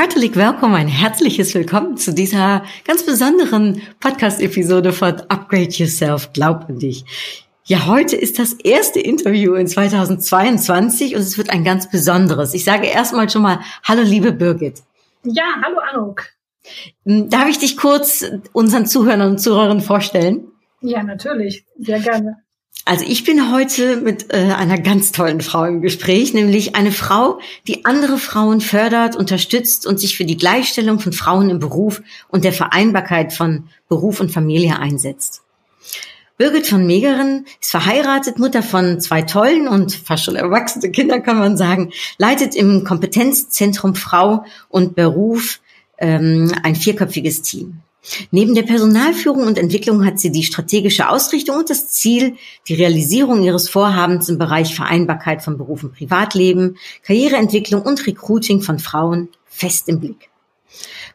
Herzlich willkommen, ein herzliches Willkommen zu dieser ganz besonderen Podcast-Episode von Upgrade Yourself, glaub an dich. Ja, heute ist das erste Interview in 2022 und es wird ein ganz besonderes. Ich sage erstmal schon mal Hallo, liebe Birgit. Ja, hallo Anuk. Hm, darf ich dich kurz unseren Zuhörern und Zuhörern vorstellen? Ja, natürlich, sehr gerne. Also ich bin heute mit äh, einer ganz tollen Frau im Gespräch, nämlich eine Frau, die andere Frauen fördert, unterstützt und sich für die Gleichstellung von Frauen im Beruf und der Vereinbarkeit von Beruf und Familie einsetzt. Birgit von Megeren ist verheiratet, Mutter von zwei tollen und fast schon erwachsene Kinder, kann man sagen, leitet im Kompetenzzentrum Frau und Beruf ähm, ein vierköpfiges Team. Neben der Personalführung und Entwicklung hat sie die strategische Ausrichtung und das Ziel, die Realisierung ihres Vorhabens im Bereich Vereinbarkeit von Beruf und Privatleben, Karriereentwicklung und Recruiting von Frauen fest im Blick.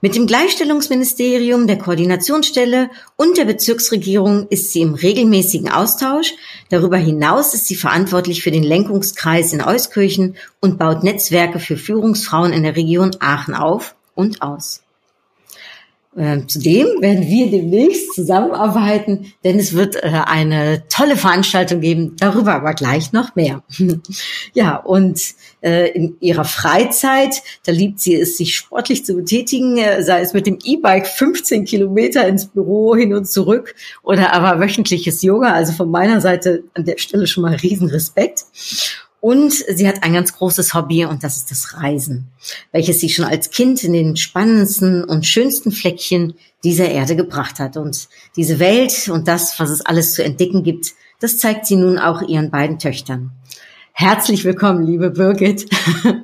Mit dem Gleichstellungsministerium, der Koordinationsstelle und der Bezirksregierung ist sie im regelmäßigen Austausch. Darüber hinaus ist sie verantwortlich für den Lenkungskreis in Euskirchen und baut Netzwerke für Führungsfrauen in der Region Aachen auf und aus. Ähm, zudem werden wir demnächst zusammenarbeiten, denn es wird äh, eine tolle Veranstaltung geben, darüber aber gleich noch mehr. ja, und äh, in ihrer Freizeit, da liebt sie es, sich sportlich zu betätigen, äh, sei es mit dem E-Bike 15 Kilometer ins Büro hin und zurück oder aber wöchentliches Yoga. Also von meiner Seite an der Stelle schon mal Riesenrespekt. Und sie hat ein ganz großes Hobby und das ist das Reisen, welches sie schon als Kind in den spannendsten und schönsten Fleckchen dieser Erde gebracht hat. Und diese Welt und das, was es alles zu entdecken gibt, das zeigt sie nun auch ihren beiden Töchtern. Herzlich willkommen, liebe Birgit.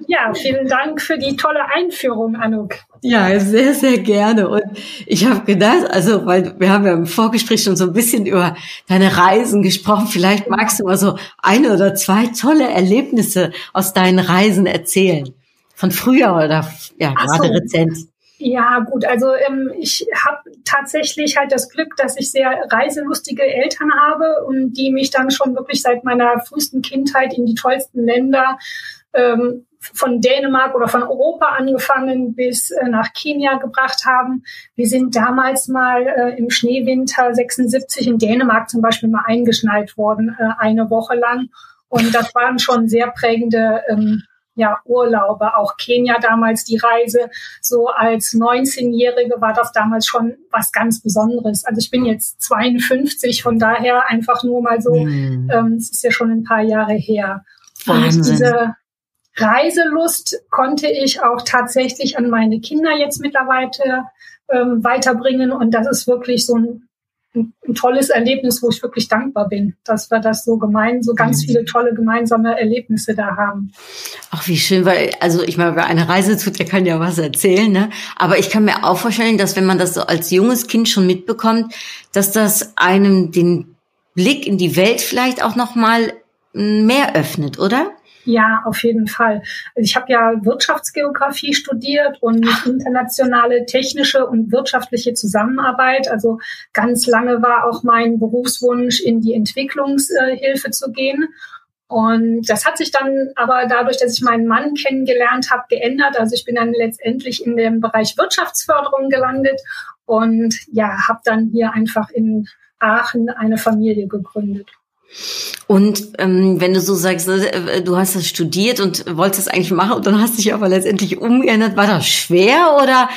Ja, vielen Dank für die tolle Einführung, Anuk. Ja, sehr, sehr gerne. Und ich habe gedacht, also, weil wir haben ja im Vorgespräch schon so ein bisschen über deine Reisen gesprochen. Vielleicht magst du mal so eine oder zwei tolle Erlebnisse aus deinen Reisen erzählen. Von früher oder ja, Ach gerade so. rezent. Ja, gut, also ähm, ich habe tatsächlich halt das Glück, dass ich sehr reiselustige Eltern habe und die mich dann schon wirklich seit meiner frühesten Kindheit in die tollsten Länder ähm, von Dänemark oder von Europa angefangen bis äh, nach Kenia gebracht haben. Wir sind damals mal äh, im Schneewinter 76 in Dänemark zum Beispiel mal eingeschneit worden, äh, eine Woche lang. Und das waren schon sehr prägende ähm, ja, Urlaube, auch Kenia damals die Reise. So als 19-Jährige war das damals schon was ganz Besonderes. Also ich bin jetzt 52, von daher einfach nur mal so, mhm. ähm, es ist ja schon ein paar Jahre her. Wahnsinn. Und diese Reiselust konnte ich auch tatsächlich an meine Kinder jetzt mittlerweile ähm, weiterbringen. Und das ist wirklich so ein ein, ein, tolles Erlebnis, wo ich wirklich dankbar bin, dass wir das so gemein, so ganz mhm. viele tolle gemeinsame Erlebnisse da haben. Ach, wie schön, weil, also ich meine, wer eine Reise tut, der kann ja was erzählen, ne? Aber ich kann mir auch vorstellen, dass wenn man das so als junges Kind schon mitbekommt, dass das einem den Blick in die Welt vielleicht auch nochmal mehr öffnet, oder? Ja, auf jeden Fall. Also ich habe ja Wirtschaftsgeografie studiert und internationale technische und wirtschaftliche Zusammenarbeit. Also ganz lange war auch mein Berufswunsch, in die Entwicklungshilfe zu gehen. Und das hat sich dann aber dadurch, dass ich meinen Mann kennengelernt habe, geändert. Also ich bin dann letztendlich in dem Bereich Wirtschaftsförderung gelandet und ja, habe dann hier einfach in Aachen eine Familie gegründet. Und ähm, wenn du so sagst, äh, du hast das studiert und wolltest das eigentlich machen und dann hast dich aber letztendlich umgeändert, war das schwer oder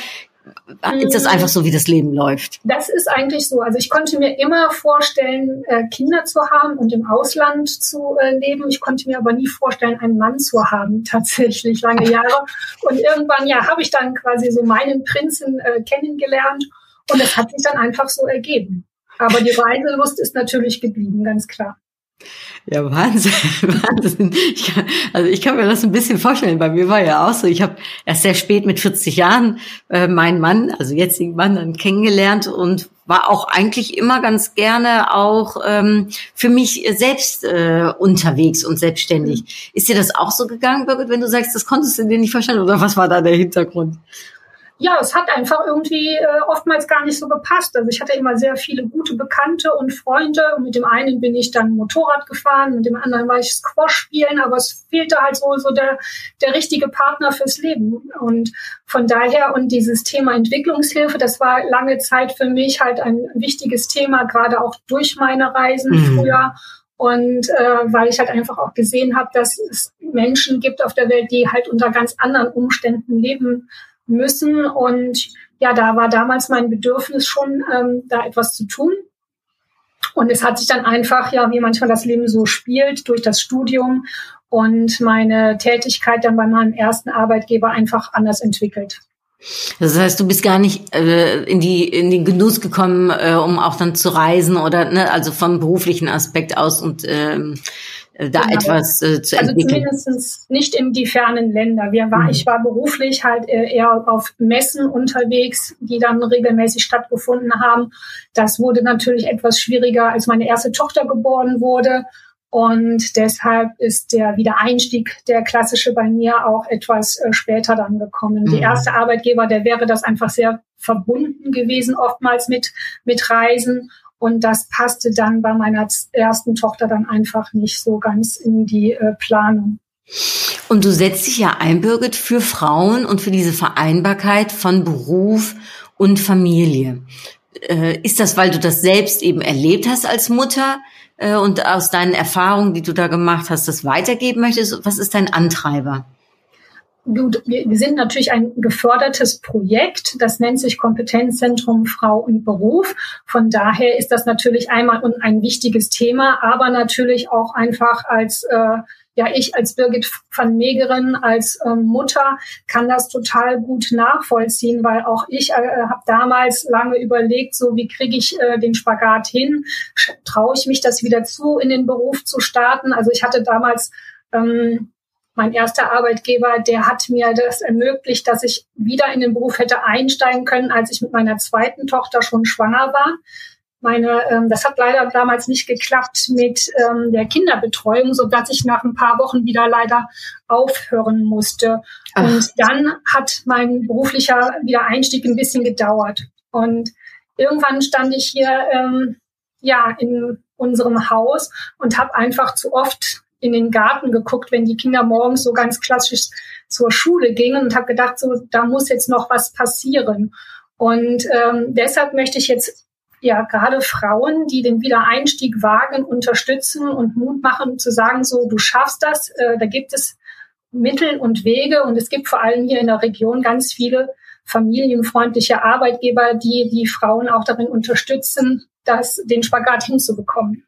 ist das einfach so, wie das Leben läuft? Das ist eigentlich so. Also ich konnte mir immer vorstellen, äh, Kinder zu haben und im Ausland zu äh, leben. Ich konnte mir aber nie vorstellen, einen Mann zu haben, tatsächlich lange Jahre. Und irgendwann, ja, habe ich dann quasi so meinen Prinzen äh, kennengelernt und es hat sich dann einfach so ergeben. Aber die Reiselust ist natürlich geblieben, ganz klar. Ja, Wahnsinn, Wahnsinn. Ich kann, also ich kann mir das ein bisschen vorstellen. Bei mir war ja auch so, ich habe erst sehr spät mit 40 Jahren äh, meinen Mann, also jetzigen Mann, dann kennengelernt und war auch eigentlich immer ganz gerne auch ähm, für mich selbst äh, unterwegs und selbstständig. Mhm. Ist dir das auch so gegangen, Birgit, wenn du sagst, das konntest du dir nicht vorstellen oder was war da der Hintergrund? Ja, es hat einfach irgendwie äh, oftmals gar nicht so gepasst. Also ich hatte immer sehr viele gute Bekannte und Freunde und mit dem einen bin ich dann Motorrad gefahren, mit dem anderen war ich Squash spielen, aber es fehlte halt so, so der, der richtige Partner fürs Leben. Und von daher und dieses Thema Entwicklungshilfe, das war lange Zeit für mich halt ein wichtiges Thema, gerade auch durch meine Reisen mhm. früher. Und äh, weil ich halt einfach auch gesehen habe, dass es Menschen gibt auf der Welt, die halt unter ganz anderen Umständen leben müssen. Und ja, da war damals mein Bedürfnis schon, ähm, da etwas zu tun. Und es hat sich dann einfach, ja, wie manchmal das Leben so spielt, durch das Studium und meine Tätigkeit dann bei meinem ersten Arbeitgeber einfach anders entwickelt. Das heißt, du bist gar nicht äh, in die in den Genuss gekommen, äh, um auch dann zu reisen oder ne, also vom beruflichen Aspekt aus und ähm, äh, da genau. etwas äh, zu also entwickeln. Also zumindest nicht in die fernen Länder. Wir war, mhm. Ich war beruflich halt äh, eher auf Messen unterwegs, die dann regelmäßig stattgefunden haben. Das wurde natürlich etwas schwieriger, als meine erste Tochter geboren wurde. Und deshalb ist der Wiedereinstieg, der klassische bei mir auch etwas äh, später dann gekommen. Mhm. Die erste Arbeitgeber, der wäre das einfach sehr verbunden gewesen, oftmals mit, mit Reisen. Und das passte dann bei meiner ersten Tochter dann einfach nicht so ganz in die äh, Planung. Und du setzt dich ja ein, Birgit, für Frauen und für diese Vereinbarkeit von Beruf und Familie. Äh, ist das, weil du das selbst eben erlebt hast als Mutter äh, und aus deinen Erfahrungen, die du da gemacht hast, das weitergeben möchtest? Was ist dein Antreiber? Wir sind natürlich ein gefördertes Projekt, das nennt sich Kompetenzzentrum Frau und Beruf. Von daher ist das natürlich einmal ein wichtiges Thema, aber natürlich auch einfach als äh, ja, ich als Birgit van Megeren, als ähm, Mutter kann das total gut nachvollziehen, weil auch ich äh, habe damals lange überlegt, so wie kriege ich äh, den Spagat hin? Traue ich mich das wieder zu, in den Beruf zu starten? Also ich hatte damals ähm, mein erster Arbeitgeber, der hat mir das ermöglicht, dass ich wieder in den Beruf hätte einsteigen können, als ich mit meiner zweiten Tochter schon schwanger war. Meine, ähm, das hat leider damals nicht geklappt mit ähm, der Kinderbetreuung, so dass ich nach ein paar Wochen wieder leider aufhören musste. Ach. Und dann hat mein beruflicher Wiedereinstieg ein bisschen gedauert. Und irgendwann stand ich hier ähm, ja in unserem Haus und habe einfach zu oft in den Garten geguckt, wenn die Kinder morgens so ganz klassisch zur Schule gingen und habe gedacht, so da muss jetzt noch was passieren. Und ähm, deshalb möchte ich jetzt ja gerade Frauen, die den Wiedereinstieg wagen, unterstützen und Mut machen, zu sagen, so du schaffst das. Äh, da gibt es Mittel und Wege und es gibt vor allem hier in der Region ganz viele familienfreundliche Arbeitgeber, die die Frauen auch darin unterstützen, das den Spagat hinzubekommen.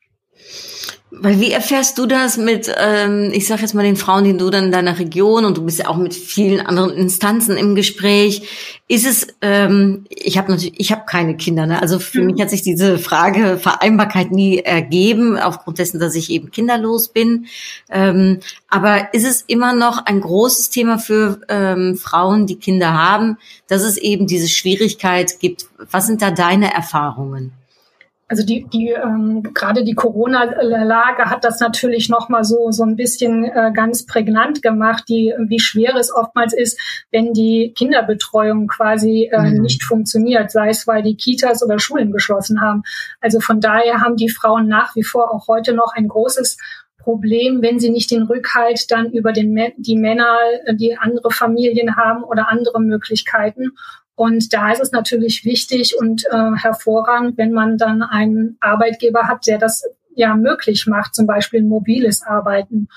Weil wie erfährst du das mit, ähm, ich sag jetzt mal den Frauen, die du dann in deiner Region und du bist ja auch mit vielen anderen Instanzen im Gespräch. Ist es, ähm, ich habe natürlich, ich habe keine Kinder, ne? Also für mhm. mich hat sich diese Frage Vereinbarkeit nie ergeben, aufgrund dessen, dass ich eben kinderlos bin. Ähm, aber ist es immer noch ein großes Thema für ähm, Frauen, die Kinder haben, dass es eben diese Schwierigkeit gibt? Was sind da deine Erfahrungen? Also die, die ähm, gerade die Corona-Lage hat das natürlich noch mal so so ein bisschen äh, ganz prägnant gemacht, die wie schwer es oftmals ist, wenn die Kinderbetreuung quasi äh, mhm. nicht funktioniert, sei es weil die Kitas oder Schulen geschlossen haben. Also von daher haben die Frauen nach wie vor auch heute noch ein großes Problem, wenn sie nicht den Rückhalt dann über den, die Männer, die andere Familien haben oder andere Möglichkeiten. Und da ist es natürlich wichtig und äh, hervorragend, wenn man dann einen Arbeitgeber hat, der das ja möglich macht, zum Beispiel mobiles Arbeiten.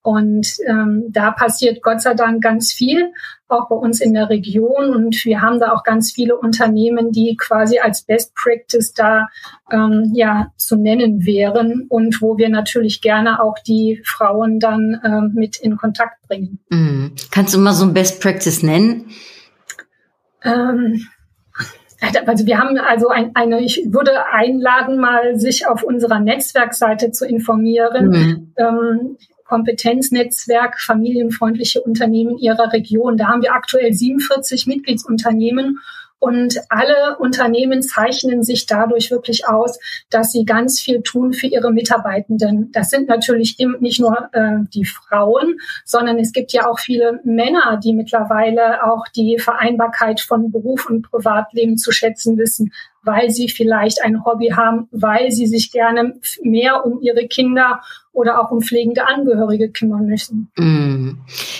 Und ähm, da passiert Gott sei Dank ganz viel, auch bei uns in der Region. Und wir haben da auch ganz viele Unternehmen, die quasi als Best Practice da ähm, ja zu nennen wären und wo wir natürlich gerne auch die Frauen dann ähm, mit in Kontakt bringen. Mhm. Kannst du mal so ein Best Practice nennen? Ähm, Also wir haben also ein, eine, ich würde einladen, mal sich auf unserer Netzwerkseite zu informieren. Mhm. Ähm, Kompetenznetzwerk familienfreundliche Unternehmen ihrer Region. Da haben wir aktuell 47 Mitgliedsunternehmen und alle Unternehmen zeichnen sich dadurch wirklich aus, dass sie ganz viel tun für ihre Mitarbeitenden. Das sind natürlich nicht nur äh, die Frauen, sondern es gibt ja auch viele Männer, die mittlerweile auch die Vereinbarkeit von Beruf und Privatleben zu schätzen wissen weil sie vielleicht ein Hobby haben, weil sie sich gerne mehr um ihre Kinder oder auch um pflegende Angehörige kümmern müssen. Mm.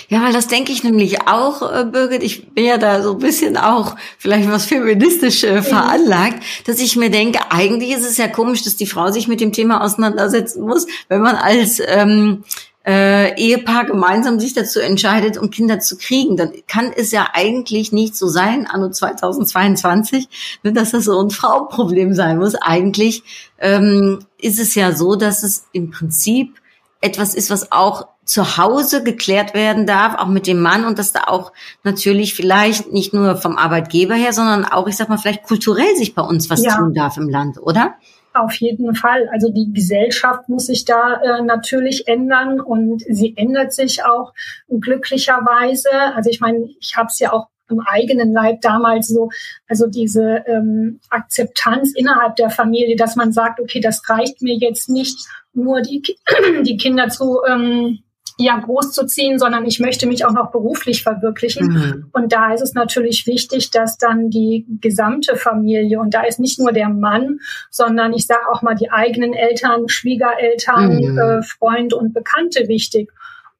Ja, weil das denke ich nämlich auch, äh, Birgit. Ich bin ja da so ein bisschen auch vielleicht was feministisch äh, veranlagt, dass ich mir denke, eigentlich ist es ja komisch, dass die Frau sich mit dem Thema auseinandersetzen muss, wenn man als ähm, äh, Ehepaar gemeinsam sich dazu entscheidet, um Kinder zu kriegen, dann kann es ja eigentlich nicht so sein, anno 2022, ne, dass das so ein Frauenproblem sein muss. Eigentlich ähm, ist es ja so, dass es im Prinzip etwas ist, was auch zu Hause geklärt werden darf, auch mit dem Mann und dass da auch natürlich vielleicht nicht nur vom Arbeitgeber her, sondern auch, ich sag mal, vielleicht kulturell sich bei uns was ja. tun darf im Land, oder? Auf jeden Fall. Also die Gesellschaft muss sich da äh, natürlich ändern und sie ändert sich auch glücklicherweise. Also ich meine, ich habe es ja auch im eigenen Leib damals so, also diese ähm, Akzeptanz innerhalb der Familie, dass man sagt, okay, das reicht mir jetzt nicht, nur die, die Kinder zu ähm, ja großzuziehen, sondern ich möchte mich auch noch beruflich verwirklichen. Mhm. Und da ist es natürlich wichtig, dass dann die gesamte Familie, und da ist nicht nur der Mann, sondern ich sage auch mal die eigenen Eltern, Schwiegereltern, mhm. äh, Freunde und Bekannte wichtig.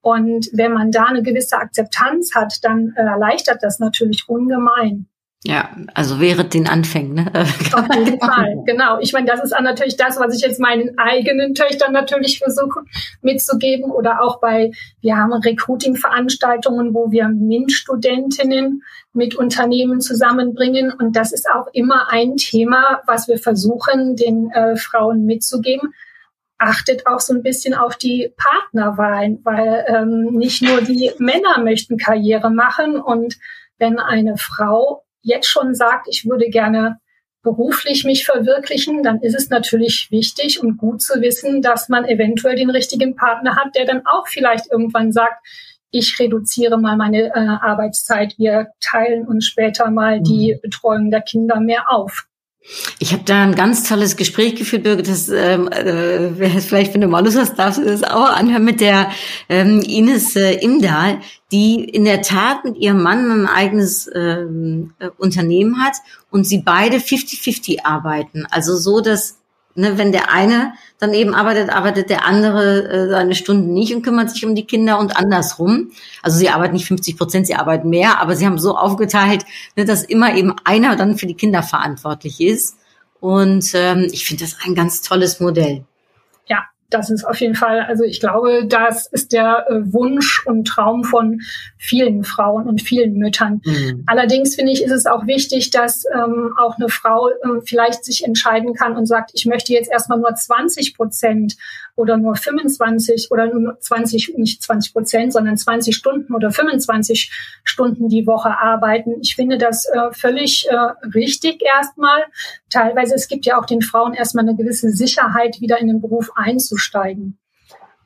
Und wenn man da eine gewisse Akzeptanz hat, dann äh, erleichtert das natürlich ungemein. Ja, also wäre den Anfängen. Ne? Auf jeden Fall, genau. Ich meine, das ist natürlich das, was ich jetzt meinen eigenen Töchtern natürlich versuche mitzugeben. Oder auch bei, wir haben Recruiting-Veranstaltungen, wo wir MINT-Studentinnen mit Unternehmen zusammenbringen. Und das ist auch immer ein Thema, was wir versuchen, den äh, Frauen mitzugeben. Achtet auch so ein bisschen auf die Partnerwahlen, weil ähm, nicht nur die Männer möchten Karriere machen und wenn eine Frau jetzt schon sagt, ich würde gerne beruflich mich verwirklichen, dann ist es natürlich wichtig und gut zu wissen, dass man eventuell den richtigen Partner hat, der dann auch vielleicht irgendwann sagt, ich reduziere mal meine äh, Arbeitszeit, wir teilen uns später mal die mhm. Betreuung der Kinder mehr auf. Ich habe da ein ganz tolles Gespräch geführt, Birgit. Das ähm, äh, vielleicht, wenn du mal Lust hast, darfst du das auch anhören mit der ähm, Ines äh, Imdahl, die in der Tat mit ihrem Mann ein eigenes ähm, äh, Unternehmen hat und sie beide 50-50 arbeiten. Also so, dass Ne, wenn der eine dann eben arbeitet, arbeitet der andere äh, seine Stunden nicht und kümmert sich um die Kinder und andersrum. Also sie arbeiten nicht 50 Prozent, sie arbeiten mehr, aber sie haben so aufgeteilt, ne, dass immer eben einer dann für die Kinder verantwortlich ist. Und ähm, ich finde das ein ganz tolles Modell das ist auf jeden Fall, also ich glaube, das ist der äh, Wunsch und Traum von vielen Frauen und vielen Müttern. Mhm. Allerdings finde ich, ist es auch wichtig, dass ähm, auch eine Frau ähm, vielleicht sich entscheiden kann und sagt, ich möchte jetzt erstmal nur 20 Prozent oder nur 25 oder nur 20, nicht 20 Prozent, sondern 20 Stunden oder 25 Stunden die Woche arbeiten. Ich finde das äh, völlig äh, richtig erstmal. Teilweise, es gibt ja auch den Frauen erstmal eine gewisse Sicherheit, wieder in den Beruf einzusteigen.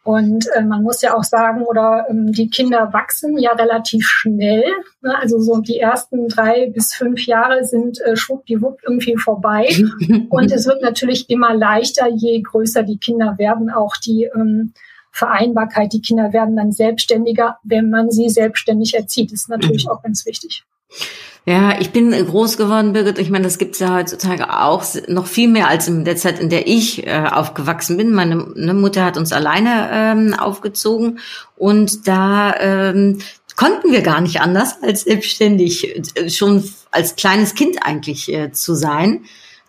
Und äh, man muss ja auch sagen, oder ähm, die Kinder wachsen ja relativ schnell. Ne? Also so die ersten drei bis fünf Jahre sind äh, schwuppdiwupp irgendwie vorbei. Und es wird natürlich immer leichter, je größer die Kinder werden, auch die ähm, Vereinbarkeit. Die Kinder werden dann selbstständiger, wenn man sie selbstständig erzieht. Das ist natürlich auch ganz wichtig. Ja, ich bin groß geworden, Birgit. Ich meine, das gibt's ja heutzutage auch noch viel mehr als in der Zeit, in der ich äh, aufgewachsen bin. Meine ne, Mutter hat uns alleine ähm, aufgezogen und da ähm, konnten wir gar nicht anders, als selbstständig äh, schon als kleines Kind eigentlich äh, zu sein.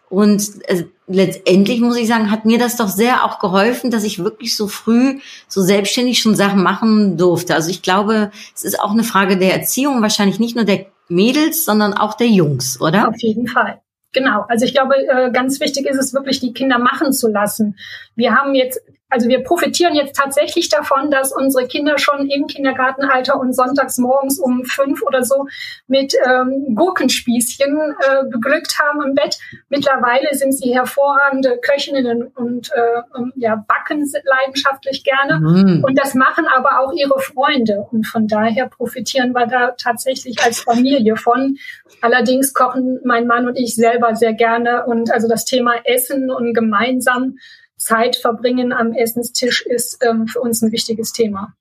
Und äh, letztendlich muss ich sagen, hat mir das doch sehr auch geholfen, dass ich wirklich so früh so selbstständig schon Sachen machen durfte. Also ich glaube, es ist auch eine Frage der Erziehung, wahrscheinlich nicht nur der Mädels, sondern auch der Jungs, oder? Auf jeden Fall. Genau. Also ich glaube, äh, ganz wichtig ist es wirklich, die Kinder machen zu lassen. Wir haben jetzt also wir profitieren jetzt tatsächlich davon, dass unsere Kinder schon im Kindergartenalter und sonntags morgens um fünf oder so mit ähm, Gurkenspießchen äh, beglückt haben im Bett. Mittlerweile sind sie hervorragende Köchinnen und äh, ja, backen leidenschaftlich gerne. Mm. Und das machen aber auch ihre Freunde. Und von daher profitieren wir da tatsächlich als Familie von. Allerdings kochen mein Mann und ich selber sehr gerne. Und also das Thema Essen und gemeinsam Zeit verbringen am Essenstisch ist ähm, für uns ein wichtiges Thema.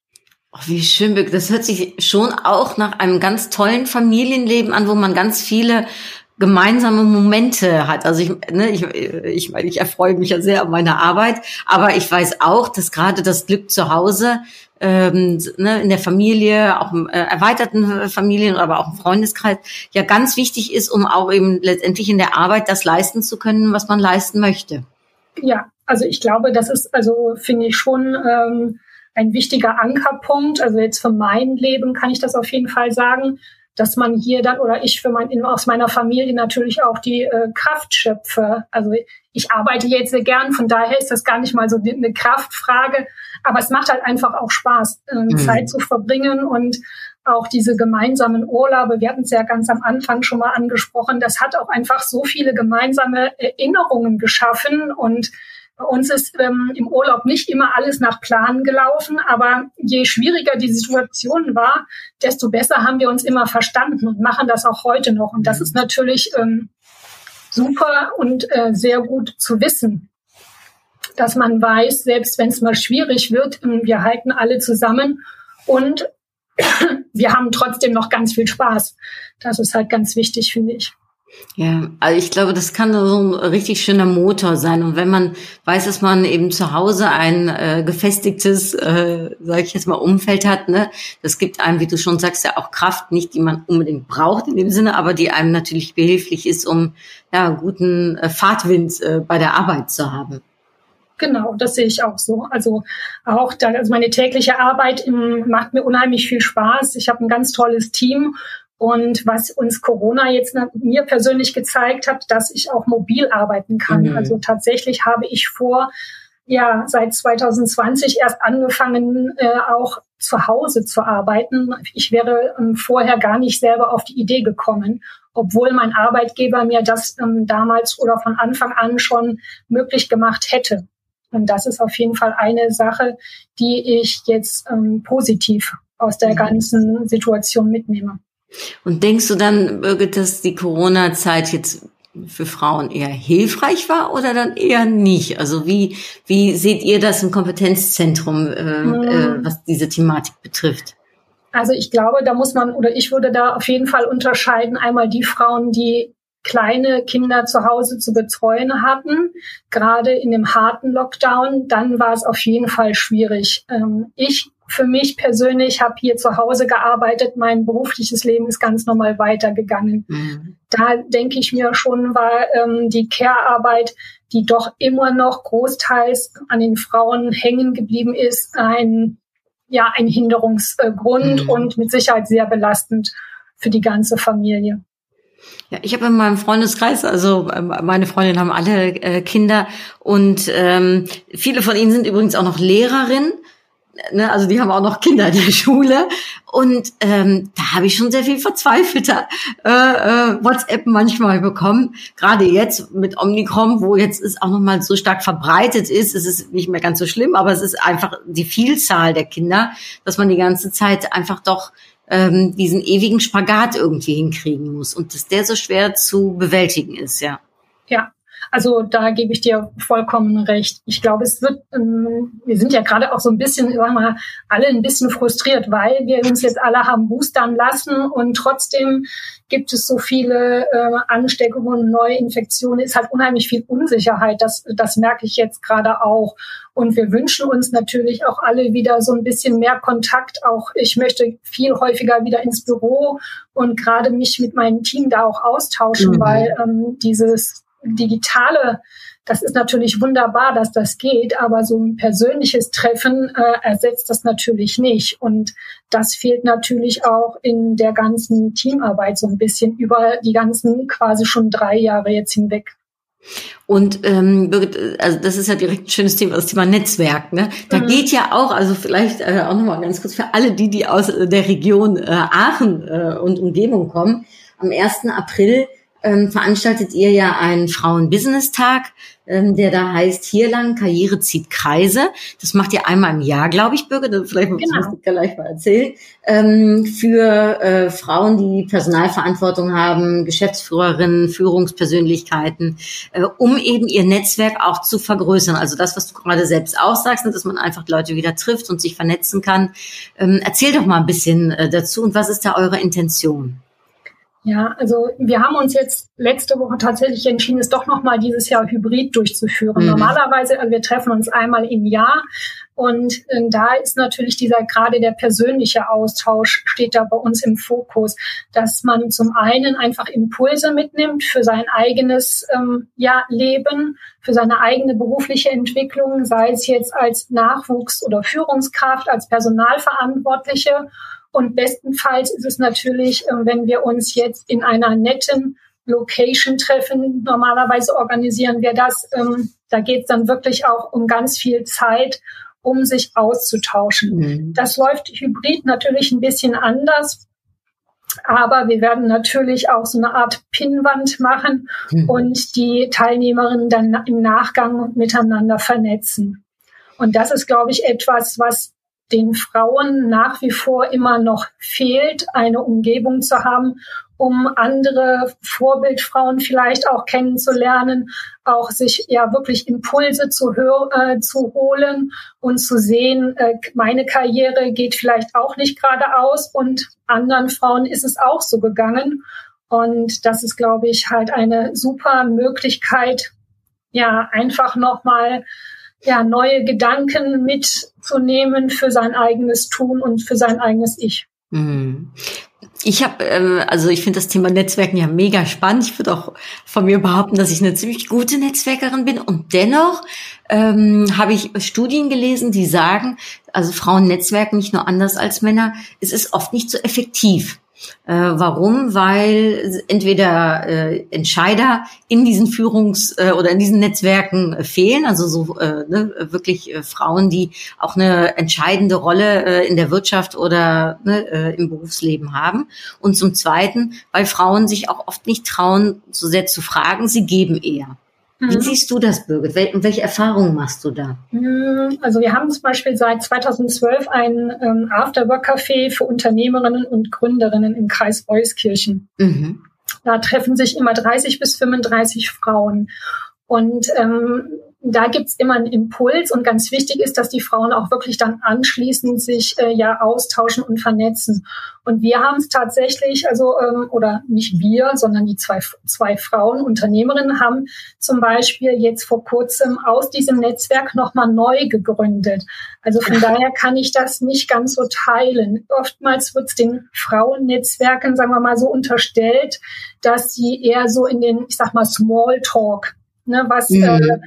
Oh, wie schön, das hört sich schon auch nach einem ganz tollen Familienleben an, wo man ganz viele gemeinsame Momente hat. Also ich, ne, ich, ich meine, ich erfreue mich ja sehr an meiner Arbeit, aber ich weiß auch, dass gerade das Glück zu Hause ähm, ne, in der Familie, auch im äh, erweiterten Familien, aber auch im Freundeskreis ja ganz wichtig ist, um auch eben letztendlich in der Arbeit das leisten zu können, was man leisten möchte. Ja, also ich glaube, das ist, also finde ich schon ähm, ein wichtiger Ankerpunkt. Also jetzt für mein Leben kann ich das auf jeden Fall sagen, dass man hier dann oder ich für mein, aus meiner Familie natürlich auch die äh, Kraft schöpfe. Also ich arbeite jetzt sehr gern, von daher ist das gar nicht mal so eine Kraftfrage, aber es macht halt einfach auch Spaß, äh, mhm. Zeit zu verbringen und auch diese gemeinsamen Urlaube, wir hatten es ja ganz am Anfang schon mal angesprochen, das hat auch einfach so viele gemeinsame Erinnerungen geschaffen und bei uns ist ähm, im Urlaub nicht immer alles nach Plan gelaufen, aber je schwieriger die Situation war, desto besser haben wir uns immer verstanden und machen das auch heute noch. Und das ist natürlich ähm, super und äh, sehr gut zu wissen, dass man weiß, selbst wenn es mal schwierig wird, ähm, wir halten alle zusammen und wir haben trotzdem noch ganz viel Spaß. Das ist halt ganz wichtig, finde ich. Ja, also ich glaube, das kann so ein richtig schöner Motor sein. Und wenn man weiß, dass man eben zu Hause ein äh, gefestigtes, äh, sage ich jetzt mal, Umfeld hat, ne, das gibt einem, wie du schon sagst, ja auch Kraft, nicht die man unbedingt braucht in dem Sinne, aber die einem natürlich behilflich ist, um ja guten äh, Fahrtwind äh, bei der Arbeit zu haben. Genau, das sehe ich auch so. Also auch da, also meine tägliche Arbeit im, macht mir unheimlich viel Spaß. Ich habe ein ganz tolles Team und was uns Corona jetzt mir persönlich gezeigt hat, dass ich auch mobil arbeiten kann. Mhm. Also tatsächlich habe ich vor, ja, seit 2020 erst angefangen, äh, auch zu Hause zu arbeiten. Ich wäre ähm, vorher gar nicht selber auf die Idee gekommen, obwohl mein Arbeitgeber mir das ähm, damals oder von Anfang an schon möglich gemacht hätte. Und das ist auf jeden Fall eine Sache, die ich jetzt ähm, positiv aus der mhm. ganzen Situation mitnehme. Und denkst du dann, Birgit, dass die Corona-Zeit jetzt für Frauen eher hilfreich war oder dann eher nicht? Also wie, wie seht ihr das im Kompetenzzentrum, äh, mhm. äh, was diese Thematik betrifft? Also ich glaube, da muss man oder ich würde da auf jeden Fall unterscheiden. Einmal die Frauen, die kleine Kinder zu Hause zu betreuen hatten, gerade in dem harten Lockdown, dann war es auf jeden Fall schwierig. Ähm, ich für mich persönlich habe hier zu Hause gearbeitet, mein berufliches Leben ist ganz normal weitergegangen. Mhm. Da denke ich mir schon, war ähm, die Care-Arbeit, die doch immer noch großteils an den Frauen hängen geblieben ist, ein ja ein Hinderungsgrund mhm. und mit Sicherheit sehr belastend für die ganze Familie. Ja, ich habe in meinem Freundeskreis, also ähm, meine Freundinnen haben alle äh, Kinder und ähm, viele von ihnen sind übrigens auch noch Lehrerinnen ne, also die haben auch noch Kinder in der Schule und ähm, da habe ich schon sehr viel verzweifelter äh, äh, WhatsApp manchmal bekommen. Gerade jetzt mit Omnicom, wo jetzt es auch noch mal so stark verbreitet ist, es ist nicht mehr ganz so schlimm, aber es ist einfach die Vielzahl der Kinder, dass man die ganze Zeit einfach doch ähm, diesen ewigen Spagat irgendwie hinkriegen muss und dass der so schwer zu bewältigen ist, ja. Ja, also da gebe ich dir vollkommen recht. Ich glaube, es wird, ähm, wir sind ja gerade auch so ein bisschen, sagen wir mal, alle ein bisschen frustriert, weil wir uns jetzt alle haben boostern lassen und trotzdem gibt es so viele äh, Ansteckungen, Neuinfektionen, ist halt unheimlich viel Unsicherheit. Das, das merke ich jetzt gerade auch. Und wir wünschen uns natürlich auch alle wieder so ein bisschen mehr Kontakt. Auch ich möchte viel häufiger wieder ins Büro und gerade mich mit meinem Team da auch austauschen, mhm. weil ähm, dieses digitale, das ist natürlich wunderbar, dass das geht, aber so ein persönliches Treffen äh, ersetzt das natürlich nicht. Und das fehlt natürlich auch in der ganzen Teamarbeit so ein bisschen über die ganzen quasi schon drei Jahre jetzt hinweg. Und ähm, also das ist ja direkt ein schönes Thema, das Thema Netzwerk. Ne? Da mhm. geht ja auch, also vielleicht äh, auch nochmal ganz kurz für alle die, die aus der Region äh, Aachen äh, und Umgebung kommen. Am 1. April ähm, veranstaltet ihr ja einen Frauen-Business-Tag, ähm, der da heißt Hier lang, Karriere zieht Kreise. Das macht ihr einmal im Jahr, glaube ich, Bürger. Vielleicht genau. muss ich gleich mal erzählen. Ähm, für äh, Frauen, die Personalverantwortung haben, Geschäftsführerinnen, Führungspersönlichkeiten, äh, um eben ihr Netzwerk auch zu vergrößern. Also das, was du gerade selbst auch sagst, ne, dass man einfach Leute wieder trifft und sich vernetzen kann. Ähm, erzähl doch mal ein bisschen äh, dazu und was ist da eure Intention? Ja, also wir haben uns jetzt letzte Woche tatsächlich entschieden, es doch nochmal dieses Jahr hybrid durchzuführen. Mhm. Normalerweise, also wir treffen uns einmal im Jahr und äh, da ist natürlich dieser gerade der persönliche Austausch steht da bei uns im Fokus, dass man zum einen einfach Impulse mitnimmt für sein eigenes ähm, ja, Leben, für seine eigene berufliche Entwicklung, sei es jetzt als Nachwuchs- oder Führungskraft, als Personalverantwortliche und bestenfalls ist es natürlich, ähm, wenn wir uns jetzt in einer netten Location treffen. Normalerweise organisieren wir das. Ähm, da geht es dann wirklich auch um ganz viel Zeit, um sich auszutauschen. Mhm. Das läuft hybrid natürlich ein bisschen anders. Aber wir werden natürlich auch so eine Art Pinnwand machen mhm. und die Teilnehmerinnen dann im Nachgang miteinander vernetzen. Und das ist, glaube ich, etwas, was den Frauen nach wie vor immer noch fehlt, eine Umgebung zu haben, um andere Vorbildfrauen vielleicht auch kennenzulernen, auch sich ja wirklich Impulse zu, hör, äh, zu holen und zu sehen, äh, meine Karriere geht vielleicht auch nicht geradeaus und anderen Frauen ist es auch so gegangen. Und das ist, glaube ich, halt eine super Möglichkeit, ja, einfach nochmal ja, neue Gedanken mitzunehmen für sein eigenes Tun und für sein eigenes Ich. Mhm. Ich habe, äh, also ich finde das Thema Netzwerken ja mega spannend. Ich würde auch von mir behaupten, dass ich eine ziemlich gute Netzwerkerin bin. Und dennoch ähm, habe ich Studien gelesen, die sagen, also Frauen netzwerken nicht nur anders als Männer. Es ist oft nicht so effektiv. Äh, warum? Weil entweder äh, Entscheider in diesen Führungs- äh, oder in diesen Netzwerken äh, fehlen, also so äh, ne, wirklich äh, Frauen, die auch eine entscheidende Rolle äh, in der Wirtschaft oder ne, äh, im Berufsleben haben. Und zum Zweiten, weil Frauen sich auch oft nicht trauen, so sehr zu fragen, sie geben eher. Wie mhm. siehst du das, Birgit? Wel welche Erfahrungen machst du da? Mhm, also wir haben zum Beispiel seit 2012 ein ähm, Afterwork-Café für Unternehmerinnen und Gründerinnen im Kreis Euskirchen. Mhm. Da treffen sich immer 30 bis 35 Frauen. Und ähm, da gibt's immer einen Impuls und ganz wichtig ist, dass die Frauen auch wirklich dann anschließend sich äh, ja austauschen und vernetzen. Und wir haben es tatsächlich, also ähm, oder nicht wir, sondern die zwei, zwei Frauen, Unternehmerinnen, haben zum Beispiel jetzt vor kurzem aus diesem Netzwerk nochmal neu gegründet. Also von daher kann ich das nicht ganz so teilen. Oftmals wird es den Frauennetzwerken, sagen wir mal so, unterstellt, dass sie eher so in den, ich sag mal, Smalltalk Ne, was, mhm. äh,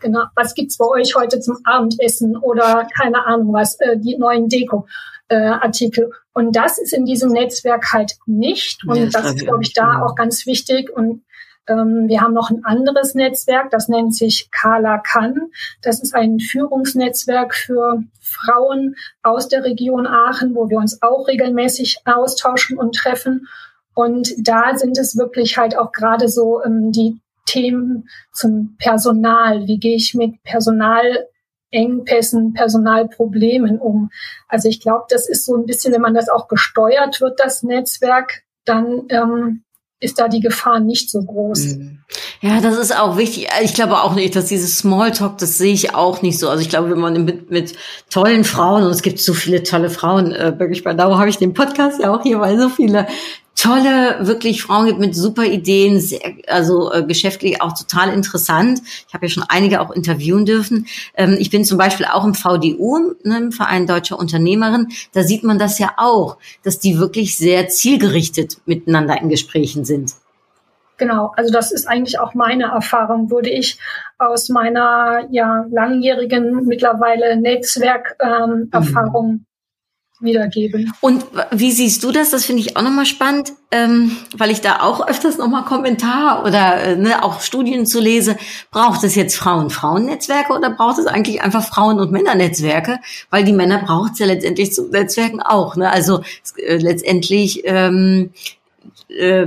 genau, was gibt's bei euch heute zum Abendessen oder keine Ahnung was, äh, die neuen Deko-Artikel. Äh, und das ist in diesem Netzwerk halt nicht. Und ja, das, das ist, glaube ich, da auch ganz wichtig. Und ähm, wir haben noch ein anderes Netzwerk, das nennt sich Kala Kann. Das ist ein Führungsnetzwerk für Frauen aus der Region Aachen, wo wir uns auch regelmäßig austauschen und treffen. Und da sind es wirklich halt auch gerade so ähm, die Themen zum Personal. Wie gehe ich mit Personalengpässen, Personalproblemen um? Also ich glaube, das ist so ein bisschen, wenn man das auch gesteuert wird, das Netzwerk, dann ähm, ist da die Gefahr nicht so groß. Mhm. Ja, das ist auch wichtig. Ich glaube auch nicht, dass dieses Smalltalk, das sehe ich auch nicht so. Also ich glaube, wenn man mit, mit tollen Frauen, und es gibt so viele tolle Frauen, äh, wirklich bei Dauer habe ich den Podcast ja auch hier, weil so viele tolle, wirklich Frauen gibt mit super Ideen, sehr, also äh, geschäftlich auch total interessant. Ich habe ja schon einige auch interviewen dürfen. Ähm, ich bin zum Beispiel auch im VDU, ne, im Verein Deutscher Unternehmerin. Da sieht man das ja auch, dass die wirklich sehr zielgerichtet miteinander in Gesprächen sind. Genau, also das ist eigentlich auch meine Erfahrung, würde ich aus meiner ja langjährigen mittlerweile Netzwerkerfahrung ähm, mhm wiedergeben. Und wie siehst du das? Das finde ich auch nochmal spannend, ähm, weil ich da auch öfters nochmal Kommentar oder äh, ne, auch Studien zu lese. Braucht es jetzt Frauen-Frauen-Netzwerke oder braucht es eigentlich einfach Frauen- und Männernetzwerke? Weil die Männer braucht es ja letztendlich zu Netzwerken auch. Ne? Also äh, letztendlich ähm, äh,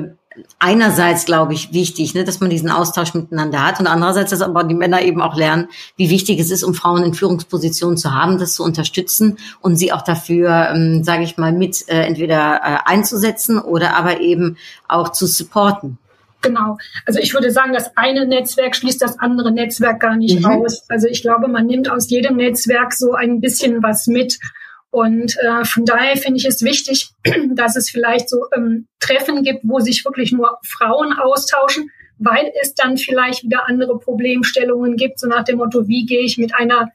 einerseits, glaube ich, wichtig, ne, dass man diesen Austausch miteinander hat und andererseits, dass aber die Männer eben auch lernen, wie wichtig es ist, um Frauen in Führungspositionen zu haben, das zu unterstützen und sie auch dafür, ähm, sage ich mal, mit äh, entweder äh, einzusetzen oder aber eben auch zu supporten. Genau. Also ich würde sagen, das eine Netzwerk schließt das andere Netzwerk gar nicht mhm. aus. Also ich glaube, man nimmt aus jedem Netzwerk so ein bisschen was mit. Und äh, von daher finde ich es wichtig, dass es vielleicht so ähm, Treffen gibt, wo sich wirklich nur Frauen austauschen, weil es dann vielleicht wieder andere Problemstellungen gibt, so nach dem Motto, wie gehe ich mit einer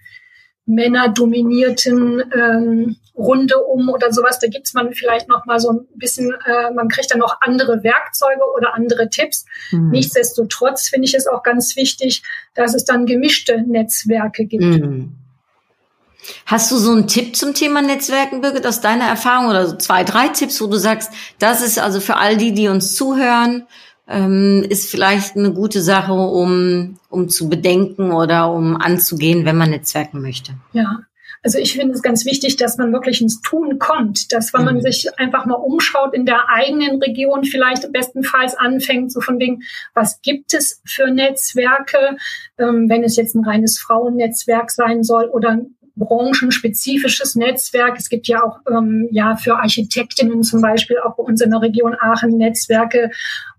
männerdominierten ähm, Runde um oder sowas. Da gibt's man vielleicht noch mal so ein bisschen, äh, man kriegt dann noch andere Werkzeuge oder andere Tipps. Mhm. Nichtsdestotrotz finde ich es auch ganz wichtig, dass es dann gemischte Netzwerke gibt. Mhm. Hast du so einen Tipp zum Thema Netzwerken, Birgit, aus deiner Erfahrung oder so zwei, drei Tipps, wo du sagst, das ist also für all die, die uns zuhören, ähm, ist vielleicht eine gute Sache, um, um zu bedenken oder um anzugehen, wenn man Netzwerken möchte? Ja, also ich finde es ganz wichtig, dass man wirklich ins Tun kommt, dass wenn man mhm. sich einfach mal umschaut in der eigenen Region, vielleicht bestenfalls anfängt, so von wegen, was gibt es für Netzwerke, ähm, wenn es jetzt ein reines Frauennetzwerk sein soll oder branchenspezifisches Netzwerk. Es gibt ja auch ähm, ja für Architektinnen zum Beispiel auch bei uns in der Region Aachen Netzwerke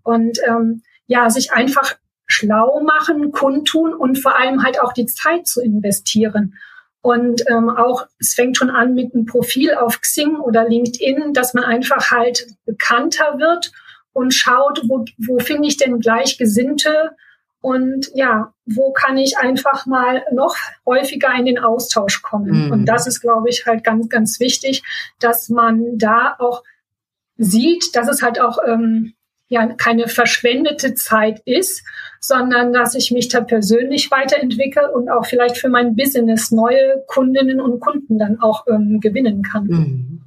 und ähm, ja sich einfach schlau machen, kundtun und vor allem halt auch die Zeit zu investieren. Und ähm, auch, es fängt schon an mit einem Profil auf Xing oder LinkedIn, dass man einfach halt bekannter wird und schaut, wo, wo finde ich denn Gleichgesinnte und ja, wo kann ich einfach mal noch häufiger in den Austausch kommen? Mhm. Und das ist, glaube ich, halt ganz, ganz wichtig, dass man da auch sieht, dass es halt auch ähm, ja keine verschwendete Zeit ist, sondern dass ich mich da persönlich weiterentwickle und auch vielleicht für mein Business neue Kundinnen und Kunden dann auch ähm, gewinnen kann. Mhm.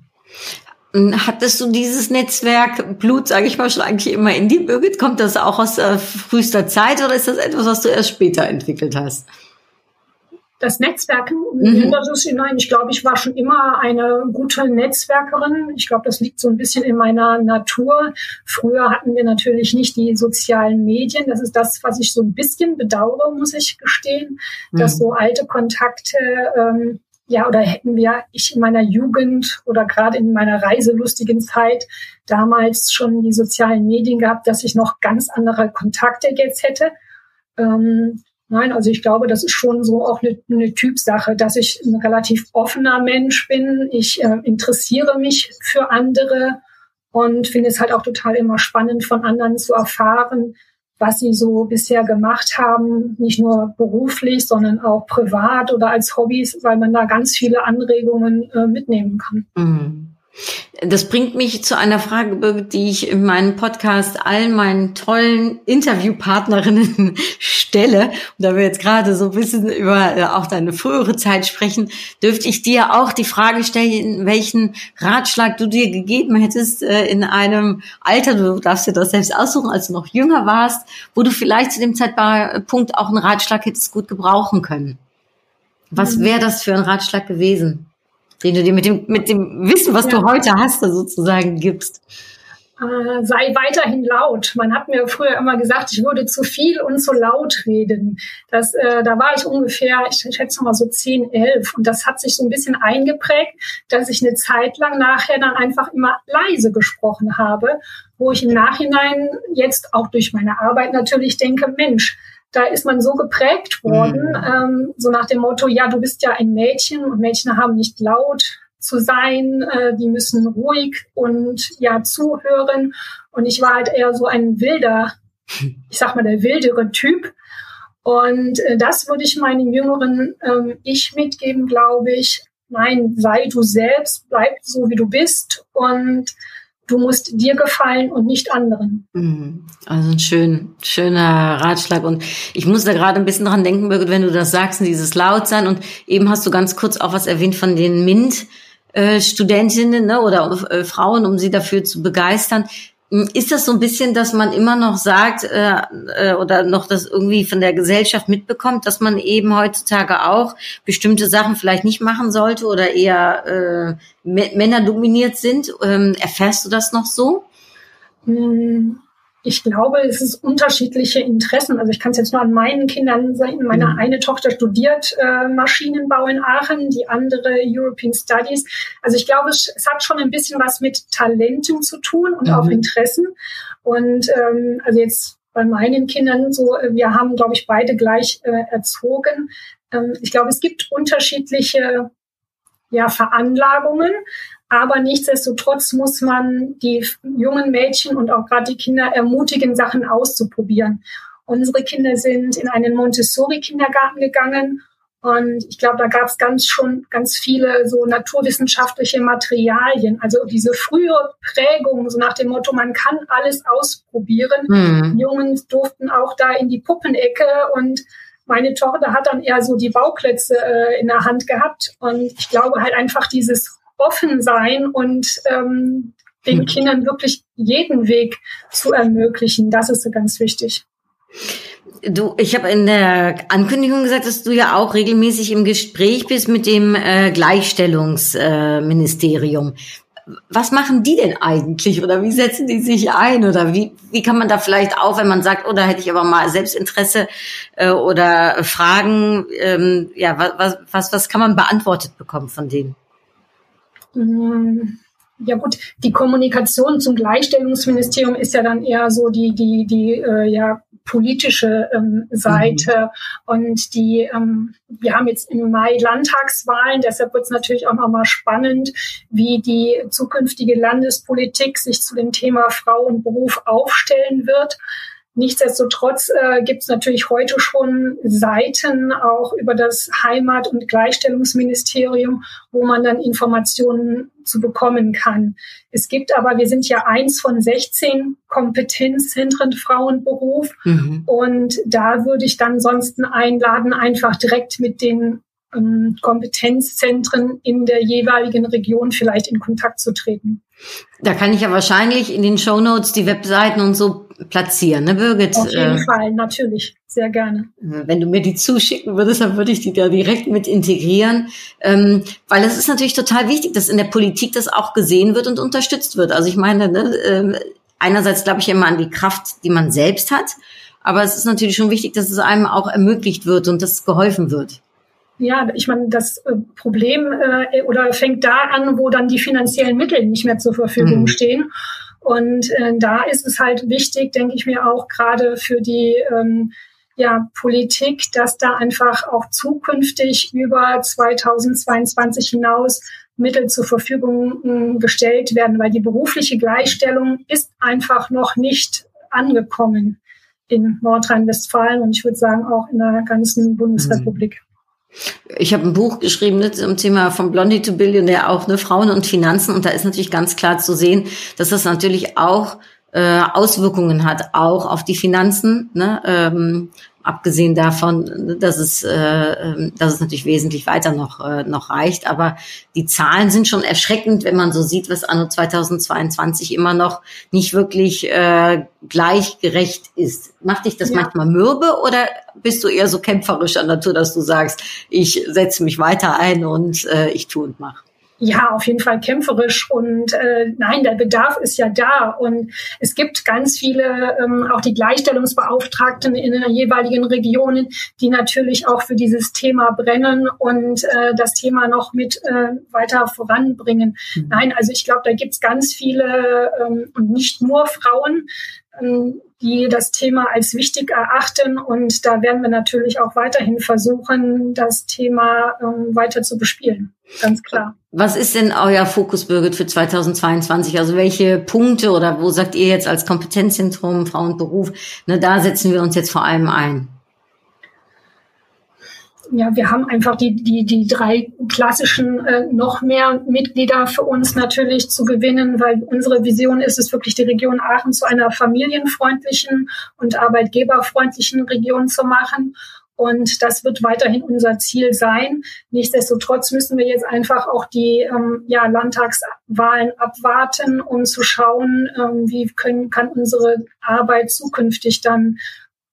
Hattest du dieses Netzwerk Blut, sage ich mal, schon eigentlich immer in dir, Birgit? Kommt das auch aus äh, frühester Zeit oder ist das etwas, was du erst später entwickelt hast? Das Netzwerken, mhm. das hinein. Ich glaube, ich war schon immer eine gute Netzwerkerin. Ich glaube, das liegt so ein bisschen in meiner Natur. Früher hatten wir natürlich nicht die sozialen Medien. Das ist das, was ich so ein bisschen bedauere, muss ich gestehen, mhm. dass so alte Kontakte ähm, ja, oder hätten wir, ich in meiner Jugend oder gerade in meiner reiselustigen Zeit damals schon die sozialen Medien gehabt, dass ich noch ganz andere Kontakte jetzt hätte. Ähm, nein, also ich glaube, das ist schon so auch eine, eine Typsache, dass ich ein relativ offener Mensch bin. Ich äh, interessiere mich für andere und finde es halt auch total immer spannend, von anderen zu erfahren, was sie so bisher gemacht haben, nicht nur beruflich, sondern auch privat oder als Hobbys, weil man da ganz viele Anregungen äh, mitnehmen kann. Mhm. Das bringt mich zu einer Frage, die ich in meinem Podcast allen meinen tollen Interviewpartnerinnen stelle. Und da wir jetzt gerade so ein bisschen über äh, auch deine frühere Zeit sprechen, dürfte ich dir auch die Frage stellen, welchen Ratschlag du dir gegeben hättest äh, in einem Alter, du darfst dir das selbst aussuchen, als du noch jünger warst, wo du vielleicht zu dem Zeitpunkt auch einen Ratschlag hättest gut gebrauchen können. Was mhm. wäre das für ein Ratschlag gewesen? Den du dir mit dem, mit dem Wissen, was ja. du heute hast, sozusagen gibst? Äh, sei weiterhin laut. Man hat mir früher immer gesagt, ich würde zu viel und zu laut reden. Das, äh, da war ich ungefähr, ich schätze mal so 10, 11. Und das hat sich so ein bisschen eingeprägt, dass ich eine Zeit lang nachher dann einfach immer leise gesprochen habe, wo ich im Nachhinein jetzt auch durch meine Arbeit natürlich denke, Mensch, da ist man so geprägt worden, mhm. ähm, so nach dem Motto, ja, du bist ja ein Mädchen und Mädchen haben nicht laut zu sein, äh, die müssen ruhig und ja zuhören. Und ich war halt eher so ein wilder, ich sag mal, der wildere Typ. Und äh, das würde ich meinem jüngeren ähm, Ich mitgeben, glaube ich. Nein, sei du selbst, bleib so wie du bist und Du musst dir gefallen und nicht anderen. Mhm. Also ein schön, schöner Ratschlag. Und ich muss da gerade ein bisschen dran denken, Birgit, wenn du das sagst, dieses Lautsein. Und eben hast du ganz kurz auch was erwähnt von den MINT. äh, Studentinnen ne, oder äh, Frauen, um sie dafür zu begeistern. Ist das so ein bisschen, dass man immer noch sagt äh, äh, oder noch das irgendwie von der Gesellschaft mitbekommt, dass man eben heutzutage auch bestimmte Sachen vielleicht nicht machen sollte oder eher äh, Männer dominiert sind? Ähm, erfährst du das noch so? Hm, ich glaube, es ist unterschiedliche Interessen. Also ich kann es jetzt nur an meinen Kindern sagen. Meine mhm. eine Tochter studiert äh, Maschinenbau in Aachen, die andere European Studies. Also ich glaube, es, es hat schon ein bisschen was mit Talenten zu tun und mhm. auch Interessen. Und ähm, also jetzt bei meinen Kindern so, äh, wir haben, glaube ich, beide gleich äh, erzogen. Ähm, ich glaube, es gibt unterschiedliche ja, Veranlagungen. Aber nichtsdestotrotz muss man die jungen Mädchen und auch gerade die Kinder ermutigen, Sachen auszuprobieren. Unsere Kinder sind in einen Montessori-Kindergarten gegangen und ich glaube, da gab es ganz schon ganz viele so naturwissenschaftliche Materialien. Also diese frühe Prägung, so nach dem Motto, man kann alles ausprobieren. Mhm. Jungen durften auch da in die Puppenecke und meine Tochter hat dann eher so die Bauklötze äh, in der Hand gehabt. Und ich glaube halt einfach dieses offen sein und ähm, den. Kindern wirklich jeden Weg zu ermöglichen. Das ist ganz wichtig. Du, ich habe in der Ankündigung gesagt, dass du ja auch regelmäßig im Gespräch bist mit dem äh, Gleichstellungsministerium. Äh, Was machen die denn eigentlich oder wie setzen die sich ein oder wie, wie kann man da vielleicht auch, wenn man sagt, oh, hätte ich aber mal Selbstinteresse äh, oder Fragen, ähm, ja, was, was, was kann man beantwortet bekommen von denen? Mm, ja gut, die Kommunikation zum Gleichstellungsministerium ist ja dann eher so die die die äh, ja politische ähm, Seite mhm. und die ähm, wir haben jetzt im Mai Landtagswahlen, deshalb wird es natürlich auch nochmal spannend, wie die zukünftige Landespolitik sich zu dem Thema Frau und Beruf aufstellen wird. Nichtsdestotrotz äh, gibt es natürlich heute schon Seiten auch über das Heimat- und Gleichstellungsministerium, wo man dann Informationen zu bekommen kann. Es gibt aber, wir sind ja eins von 16 Kompetenzzentren Frauenberuf mhm. und da würde ich dann sonst einladen, einfach direkt mit den ähm, Kompetenzzentren in der jeweiligen Region vielleicht in Kontakt zu treten. Da kann ich ja wahrscheinlich in den Show Notes die Webseiten und so platzieren, ne, Birgit? Auf jeden äh, Fall, natürlich, sehr gerne. Wenn du mir die zuschicken würdest, dann würde ich die da direkt mit integrieren, ähm, weil es ist natürlich total wichtig, dass in der Politik das auch gesehen wird und unterstützt wird. Also ich meine, ne, äh, einerseits glaube ich immer an die Kraft, die man selbst hat, aber es ist natürlich schon wichtig, dass es einem auch ermöglicht wird und dass geholfen wird. Ja, ich meine, das äh, Problem äh, oder fängt da an, wo dann die finanziellen Mittel nicht mehr zur Verfügung mhm. stehen. Und äh, da ist es halt wichtig, denke ich mir auch gerade für die ähm, ja, Politik, dass da einfach auch zukünftig über 2022 hinaus Mittel zur Verfügung äh, gestellt werden, weil die berufliche Gleichstellung ist einfach noch nicht angekommen in Nordrhein-Westfalen und ich würde sagen auch in der ganzen Bundesrepublik. Ich habe ein Buch geschrieben ne, zum Thema von Blondie to Billionaire auch ne Frauen und Finanzen und da ist natürlich ganz klar zu sehen, dass das natürlich auch äh, Auswirkungen hat, auch auf die Finanzen. Ne? Ähm, abgesehen davon, dass es, äh, ähm, dass es natürlich wesentlich weiter noch, äh, noch reicht. Aber die Zahlen sind schon erschreckend, wenn man so sieht, was anno 2022 immer noch nicht wirklich äh, gleichgerecht ist. Macht dich das ja. manchmal mürbe oder bist du eher so kämpferischer Natur, dass du sagst, ich setze mich weiter ein und äh, ich tue und mache? Ja, auf jeden Fall kämpferisch und äh, nein, der Bedarf ist ja da und es gibt ganz viele, ähm, auch die Gleichstellungsbeauftragten in den jeweiligen Regionen, die natürlich auch für dieses Thema brennen und äh, das Thema noch mit äh, weiter voranbringen. Mhm. Nein, also ich glaube, da gibt's ganz viele ähm, und nicht nur Frauen, ähm, die das Thema als wichtig erachten. Und da werden wir natürlich auch weiterhin versuchen, das Thema ähm, weiter zu bespielen. Ganz klar. Was ist denn euer Fokus, Birgit, für 2022? Also welche Punkte oder wo sagt ihr jetzt als Kompetenzzentrum Frau und Beruf, ne, da setzen wir uns jetzt vor allem ein? Ja, wir haben einfach die, die, die drei klassischen äh, noch mehr Mitglieder für uns natürlich zu gewinnen, weil unsere Vision ist es wirklich, die Region Aachen zu einer familienfreundlichen und arbeitgeberfreundlichen Region zu machen. Und das wird weiterhin unser Ziel sein. Nichtsdestotrotz müssen wir jetzt einfach auch die ähm, ja, Landtagswahlen abwarten, um zu schauen, ähm, wie können, kann unsere Arbeit zukünftig dann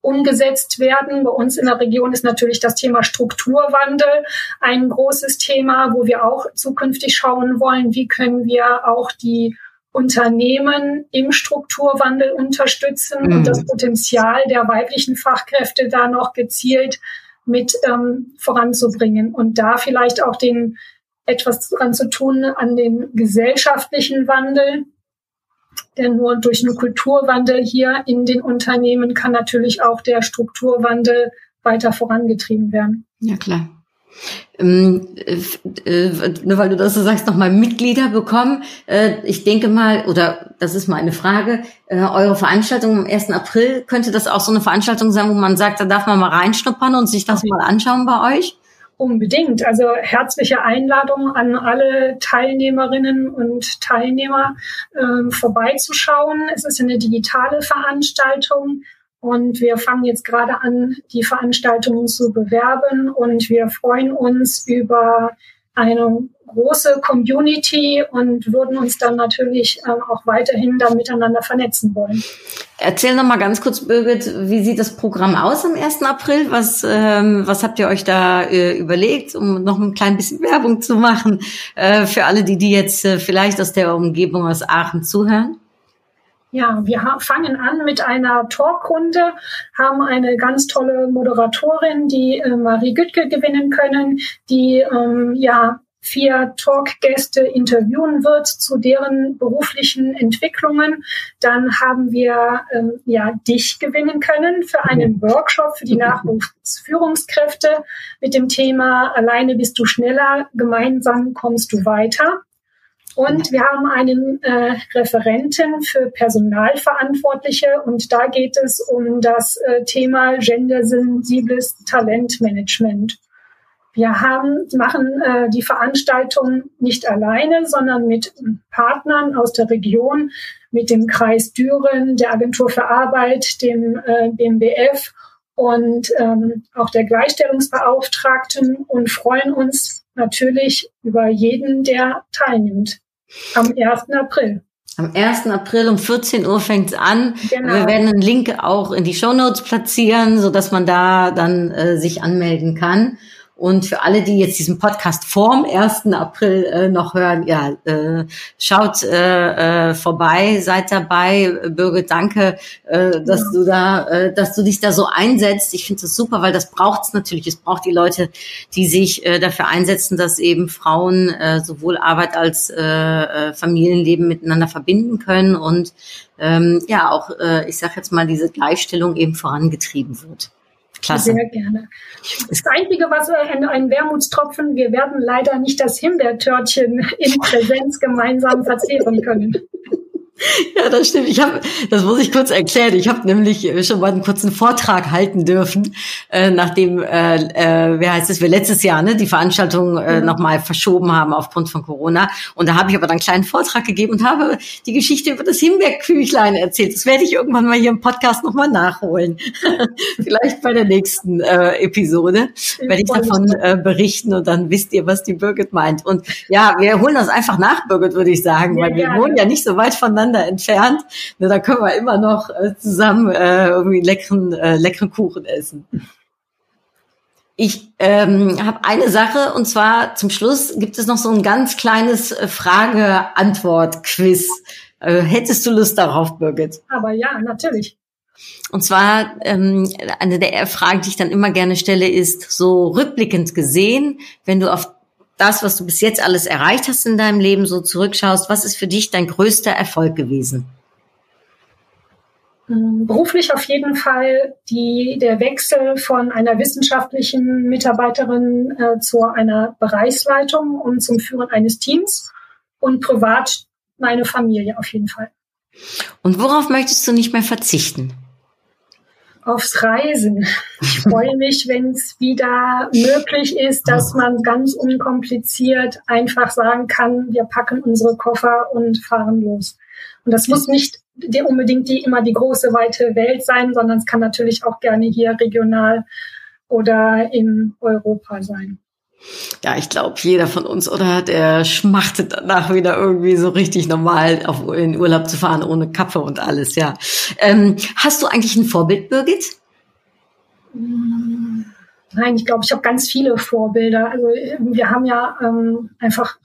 umgesetzt werden. Bei uns in der Region ist natürlich das Thema Strukturwandel ein großes Thema, wo wir auch zukünftig schauen wollen, wie können wir auch die Unternehmen im Strukturwandel unterstützen mhm. und das Potenzial der weiblichen Fachkräfte da noch gezielt mit ähm, voranzubringen und da vielleicht auch den etwas dran zu tun an dem gesellschaftlichen Wandel. Denn nur durch einen Kulturwandel hier in den Unternehmen kann natürlich auch der Strukturwandel weiter vorangetrieben werden. Ja, klar. Ähm, äh, äh, nur weil du das so sagst, nochmal Mitglieder bekommen. Äh, ich denke mal, oder das ist mal eine Frage, äh, eure Veranstaltung am 1. April, könnte das auch so eine Veranstaltung sein, wo man sagt, da darf man mal reinschnuppern und sich das mal anschauen bei euch? Unbedingt. Also herzliche Einladung an alle Teilnehmerinnen und Teilnehmer äh, vorbeizuschauen. Es ist eine digitale Veranstaltung. Und wir fangen jetzt gerade an, die Veranstaltungen zu bewerben und wir freuen uns über eine große Community und würden uns dann natürlich äh, auch weiterhin dann miteinander vernetzen wollen. Erzähl noch mal ganz kurz, Birgit, wie sieht das Programm aus am 1. April? Was, ähm, was habt ihr euch da äh, überlegt, um noch ein klein bisschen Werbung zu machen äh, für alle, die, die jetzt äh, vielleicht aus der Umgebung aus Aachen zuhören? Ja, wir fangen an mit einer Talkrunde, haben eine ganz tolle Moderatorin, die äh, Marie Güttke gewinnen können, die ähm, ja vier Talkgäste interviewen wird zu deren beruflichen Entwicklungen. Dann haben wir ähm, ja dich gewinnen können für einen Workshop für die Nachwuchsführungskräfte mit dem Thema Alleine bist du schneller, gemeinsam kommst du weiter. Und wir haben einen äh, Referenten für Personalverantwortliche und da geht es um das äh, Thema gendersensibles Talentmanagement. Wir haben, machen äh, die Veranstaltung nicht alleine, sondern mit Partnern aus der Region, mit dem Kreis Düren, der Agentur für Arbeit, dem äh, BMBF und ähm, auch der Gleichstellungsbeauftragten und freuen uns natürlich über jeden, der teilnimmt. Am 1. April. Am 1. April um 14 Uhr fängt's an. Genau. Wir werden einen Link auch in die Show Notes platzieren, so dass man da dann äh, sich anmelden kann. Und für alle, die jetzt diesen Podcast vorm 1. April äh, noch hören, ja, äh, schaut äh, äh, vorbei, seid dabei. Birgit, danke, äh, dass ja. du da, äh, dass du dich da so einsetzt. Ich finde das super, weil das braucht's natürlich. Es braucht die Leute, die sich äh, dafür einsetzen, dass eben Frauen äh, sowohl Arbeit als äh, äh, Familienleben miteinander verbinden können und ähm, ja auch, äh, ich sage jetzt mal, diese Gleichstellung eben vorangetrieben wird. Klasse. Sehr gerne. Das Einzige, was ein, ein Wermutstropfen, wir werden leider nicht das Himbeertörtchen in Präsenz gemeinsam verzehren können. Ja, das stimmt. Ich habe, das muss ich kurz erklären. Ich habe nämlich äh, schon mal einen kurzen Vortrag halten dürfen, äh, nachdem, äh, äh, wie heißt es, wir letztes Jahr ne, die Veranstaltung äh, mhm. nochmal verschoben haben aufgrund von Corona. Und da habe ich aber dann einen kleinen Vortrag gegeben und habe die Geschichte über das Himbeerküchlein erzählt. Das werde ich irgendwann mal hier im Podcast nochmal nachholen. Vielleicht bei der nächsten äh, Episode werde ich davon äh, berichten und dann wisst ihr, was die Birgit meint. Und ja, wir holen das einfach nach, Birgit, würde ich sagen, ja, weil wir ja, wohnen ja nicht so weit voneinander voneinander entfernt. Ne, da können wir immer noch äh, zusammen äh, irgendwie leckeren, äh, leckeren Kuchen essen. Ich ähm, habe eine Sache und zwar zum Schluss gibt es noch so ein ganz kleines äh, Frage-Antwort-Quiz. Äh, hättest du Lust darauf, Birgit? Aber ja, natürlich. Und zwar ähm, eine der Fragen, die ich dann immer gerne stelle, ist so rückblickend gesehen, wenn du auf das, was du bis jetzt alles erreicht hast in deinem Leben, so zurückschaust, was ist für dich dein größter Erfolg gewesen? Mm, beruflich auf jeden Fall die, der Wechsel von einer wissenschaftlichen Mitarbeiterin äh, zu einer Bereichsleitung und zum Führen eines Teams und privat meine Familie auf jeden Fall. Und worauf möchtest du nicht mehr verzichten? Aufs Reisen. Ich freue mich, wenn es wieder möglich ist, dass man ganz unkompliziert einfach sagen kann, wir packen unsere Koffer und fahren los. Und das muss nicht unbedingt die immer die große weite Welt sein, sondern es kann natürlich auch gerne hier regional oder in Europa sein. Ja, ich glaube, jeder von uns, oder? Der schmachtet danach wieder irgendwie so richtig normal auf, in Urlaub zu fahren, ohne Kappe und alles, ja. Ähm, hast du eigentlich ein Vorbild, Birgit? Nein, ich glaube, ich habe ganz viele Vorbilder. Also wir haben ja ähm, einfach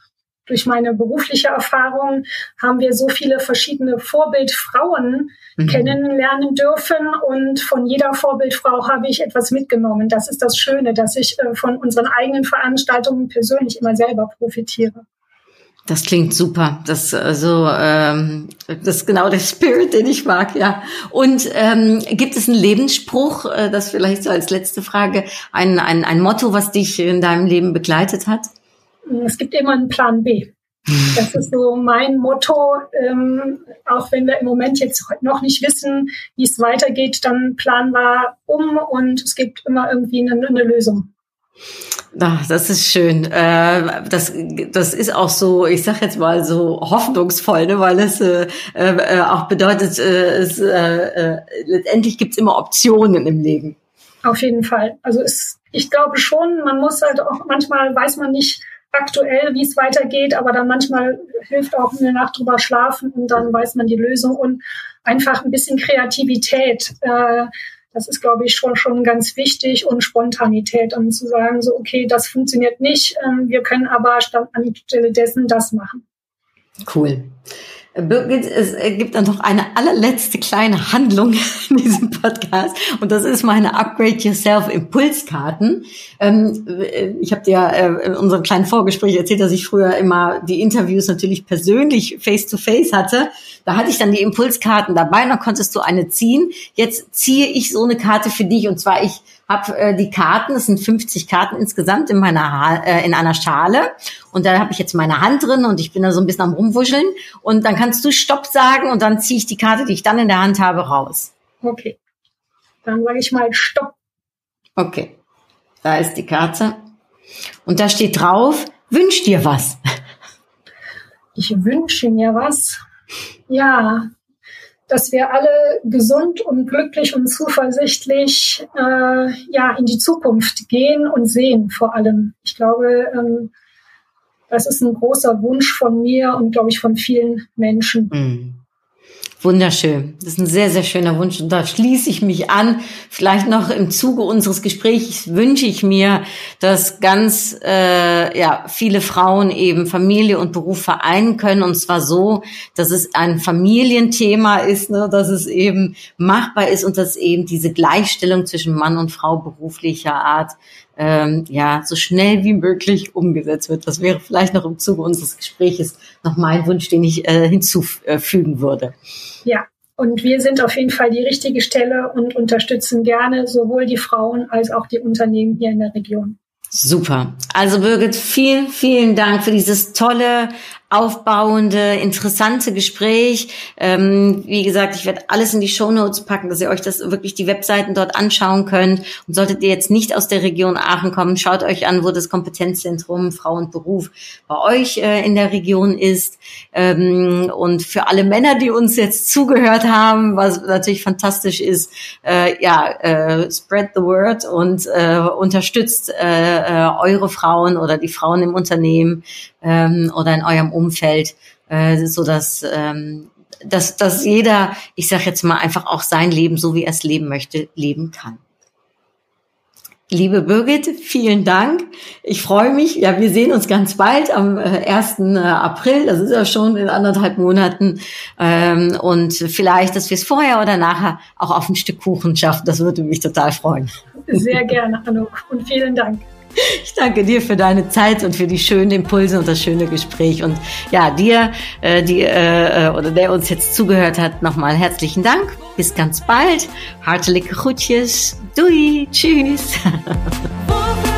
durch meine berufliche Erfahrung haben wir so viele verschiedene Vorbildfrauen mhm. kennenlernen dürfen und von jeder Vorbildfrau habe ich etwas mitgenommen. Das ist das Schöne, dass ich äh, von unseren eigenen Veranstaltungen persönlich immer selber profitiere. Das klingt super. Das also ähm, das ist genau der Spirit, den ich mag, ja. Und ähm, gibt es einen Lebensspruch, äh, das vielleicht so als letzte Frage, ein, ein, ein Motto, was dich in deinem Leben begleitet hat? Es gibt immer einen Plan B. Das ist so mein Motto. Ähm, auch wenn wir im Moment jetzt noch nicht wissen, wie es weitergeht, dann planen wir um und es gibt immer irgendwie eine, eine Lösung. Ach, das ist schön. Äh, das, das ist auch so, ich sag jetzt mal so hoffnungsvoll, ne? weil es äh, äh, auch bedeutet, äh, es, äh, äh, letztendlich gibt's immer Optionen im Leben. Auf jeden Fall. Also es, ich glaube schon, man muss halt auch, manchmal weiß man nicht, aktuell, wie es weitergeht, aber dann manchmal hilft auch eine Nacht drüber schlafen und dann weiß man die Lösung und einfach ein bisschen Kreativität. Äh, das ist, glaube ich, schon, schon ganz wichtig und Spontanität, um zu sagen, so, okay, das funktioniert nicht, ähm, wir können aber anstelle dessen das machen. Cool. Birgit, es gibt dann noch eine allerletzte kleine Handlung in diesem Podcast und das ist meine Upgrade Yourself Impulskarten. Ähm, ich habe dir äh, in unserem kleinen Vorgespräch erzählt, dass ich früher immer die Interviews natürlich persönlich face to face hatte. Da hatte ich dann die Impulskarten dabei, dann konntest du eine ziehen. Jetzt ziehe ich so eine Karte für dich und zwar ich habe äh, die Karten, es sind 50 Karten insgesamt in meiner ha äh, in einer Schale und da habe ich jetzt meine Hand drin und ich bin da so ein bisschen am rumwuscheln und dann kannst du Stopp sagen und dann ziehe ich die Karte, die ich dann in der Hand habe, raus. Okay. Dann sage ich mal Stopp. Okay. Da ist die Karte und da steht drauf, wünsch dir was. Ich wünsche mir was. Ja, dass wir alle gesund und glücklich und zuversichtlich äh, ja in die Zukunft gehen und sehen vor allem. Ich glaube, ähm, das ist ein großer Wunsch von mir und glaube ich von vielen Menschen. Mhm. Wunderschön. Das ist ein sehr, sehr schöner Wunsch. Und da schließe ich mich an. Vielleicht noch im Zuge unseres Gesprächs wünsche ich mir, dass ganz äh, ja, viele Frauen eben Familie und Beruf vereinen können. Und zwar so, dass es ein Familienthema ist, ne, dass es eben machbar ist und dass eben diese Gleichstellung zwischen Mann und Frau beruflicher Art ähm, ja so schnell wie möglich umgesetzt wird. Das wäre vielleicht noch im Zuge unseres Gespräches noch mein Wunsch, den ich äh, hinzufügen würde. Ja, und wir sind auf jeden Fall die richtige Stelle und unterstützen gerne sowohl die Frauen als auch die Unternehmen hier in der Region. Super. Also Birgit, vielen, vielen Dank für dieses tolle, aufbauende, interessante Gespräch. Ähm, wie gesagt, ich werde alles in die Show Notes packen, dass ihr euch das wirklich die Webseiten dort anschauen könnt. Und solltet ihr jetzt nicht aus der Region Aachen kommen, schaut euch an, wo das Kompetenzzentrum Frau und Beruf bei euch äh, in der Region ist. Ähm, und für alle Männer, die uns jetzt zugehört haben, was natürlich fantastisch ist, äh, ja, äh, spread the word und äh, unterstützt äh, äh eure Frauen oder die Frauen im Unternehmen ähm, oder in eurem Umfeld, äh, so dass ähm, dass, dass jeder, ich sage jetzt mal, einfach auch sein Leben, so wie er es leben möchte, leben kann. Liebe Birgit, vielen Dank. Ich freue mich. Ja, wir sehen uns ganz bald am 1. Äh, April. Das ist ja schon in anderthalb Monaten. Ähm, und vielleicht, dass wir es vorher oder nachher auch auf ein Stück Kuchen schaffen. Das würde mich total freuen. Sehr gerne, Anouk. Und vielen Dank. Ich danke dir für deine Zeit und für die schönen Impulse und das schöne Gespräch. Und ja, dir, äh, die, äh, oder der uns jetzt zugehört hat, nochmal herzlichen Dank. Bis ganz bald. Hartelijke groetjes. Doei. Tschüss.